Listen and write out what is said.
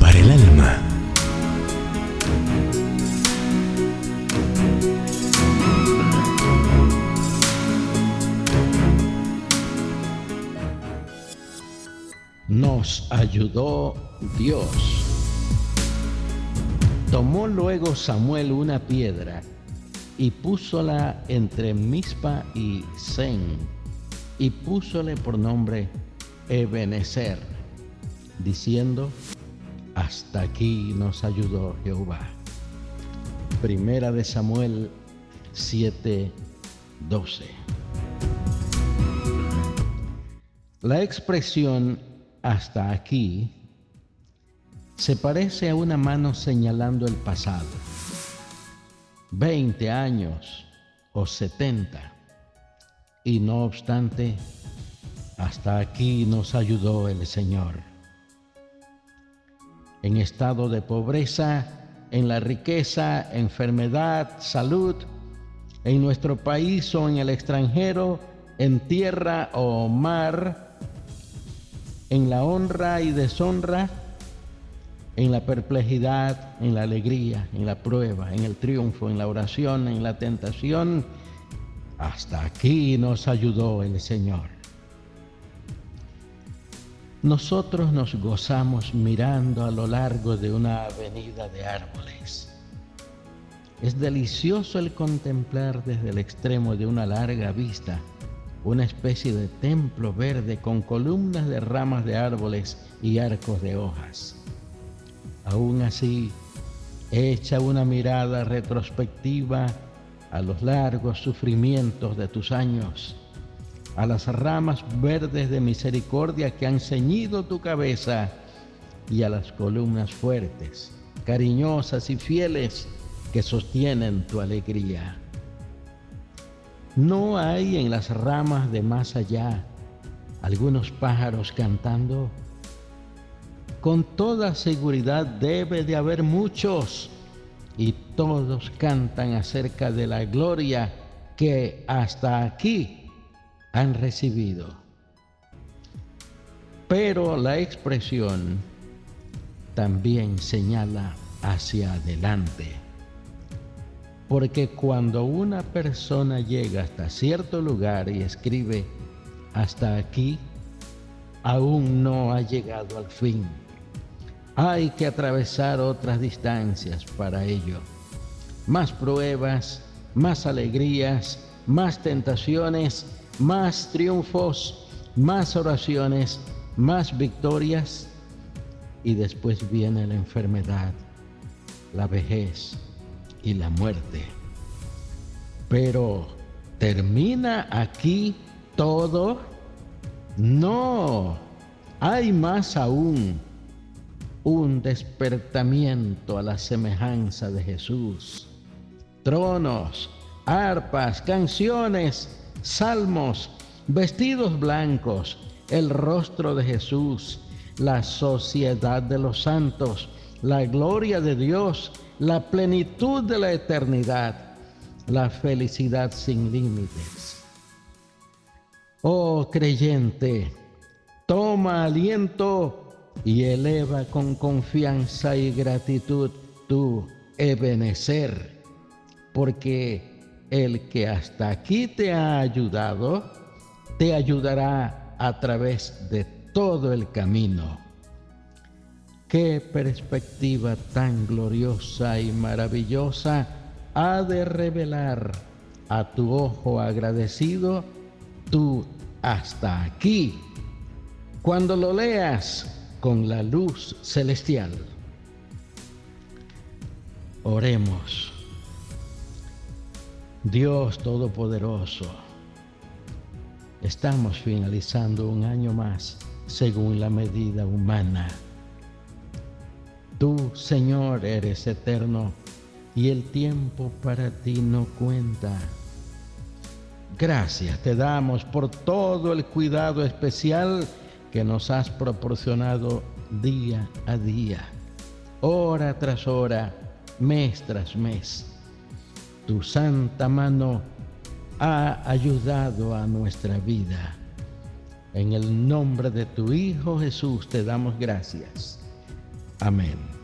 Para el alma. Nos ayudó Dios. Tomó luego Samuel una piedra y púsola entre Mispa y Zen y púsole por nombre Ebenezer, diciendo, hasta aquí nos ayudó Jehová. Primera de Samuel 7, 12. La expresión hasta aquí se parece a una mano señalando el pasado. 20 años o 70. Y no obstante, hasta aquí nos ayudó el Señor. En estado de pobreza, en la riqueza, enfermedad, salud, en nuestro país o en el extranjero, en tierra o mar, en la honra y deshonra, en la perplejidad, en la alegría, en la prueba, en el triunfo, en la oración, en la tentación. Hasta aquí nos ayudó el Señor. Nosotros nos gozamos mirando a lo largo de una avenida de árboles. Es delicioso el contemplar desde el extremo de una larga vista una especie de templo verde con columnas de ramas de árboles y arcos de hojas. Aún así, echa una mirada retrospectiva a los largos sufrimientos de tus años a las ramas verdes de misericordia que han ceñido tu cabeza y a las columnas fuertes, cariñosas y fieles que sostienen tu alegría. ¿No hay en las ramas de más allá algunos pájaros cantando? Con toda seguridad debe de haber muchos y todos cantan acerca de la gloria que hasta aquí han recibido. Pero la expresión también señala hacia adelante. Porque cuando una persona llega hasta cierto lugar y escribe hasta aquí, aún no ha llegado al fin. Hay que atravesar otras distancias para ello. Más pruebas, más alegrías, más tentaciones más triunfos, más oraciones, más victorias y después viene la enfermedad, la vejez y la muerte. Pero ¿termina aquí todo? No, hay más aún, un despertamiento a la semejanza de Jesús. Tronos, arpas, canciones, salmos, vestidos blancos, el rostro de Jesús, la sociedad de los santos, la gloria de Dios, la plenitud de la eternidad, la felicidad sin límites. Oh creyente, toma aliento y eleva con confianza y gratitud tu Ebenecer, porque el que hasta aquí te ha ayudado, te ayudará a través de todo el camino. Qué perspectiva tan gloriosa y maravillosa ha de revelar a tu ojo agradecido tú hasta aquí, cuando lo leas con la luz celestial. Oremos. Dios Todopoderoso, estamos finalizando un año más según la medida humana. Tú, Señor, eres eterno y el tiempo para ti no cuenta. Gracias te damos por todo el cuidado especial que nos has proporcionado día a día, hora tras hora, mes tras mes tu santa mano ha ayudado a nuestra vida. En el nombre de tu Hijo Jesús te damos gracias. Amén.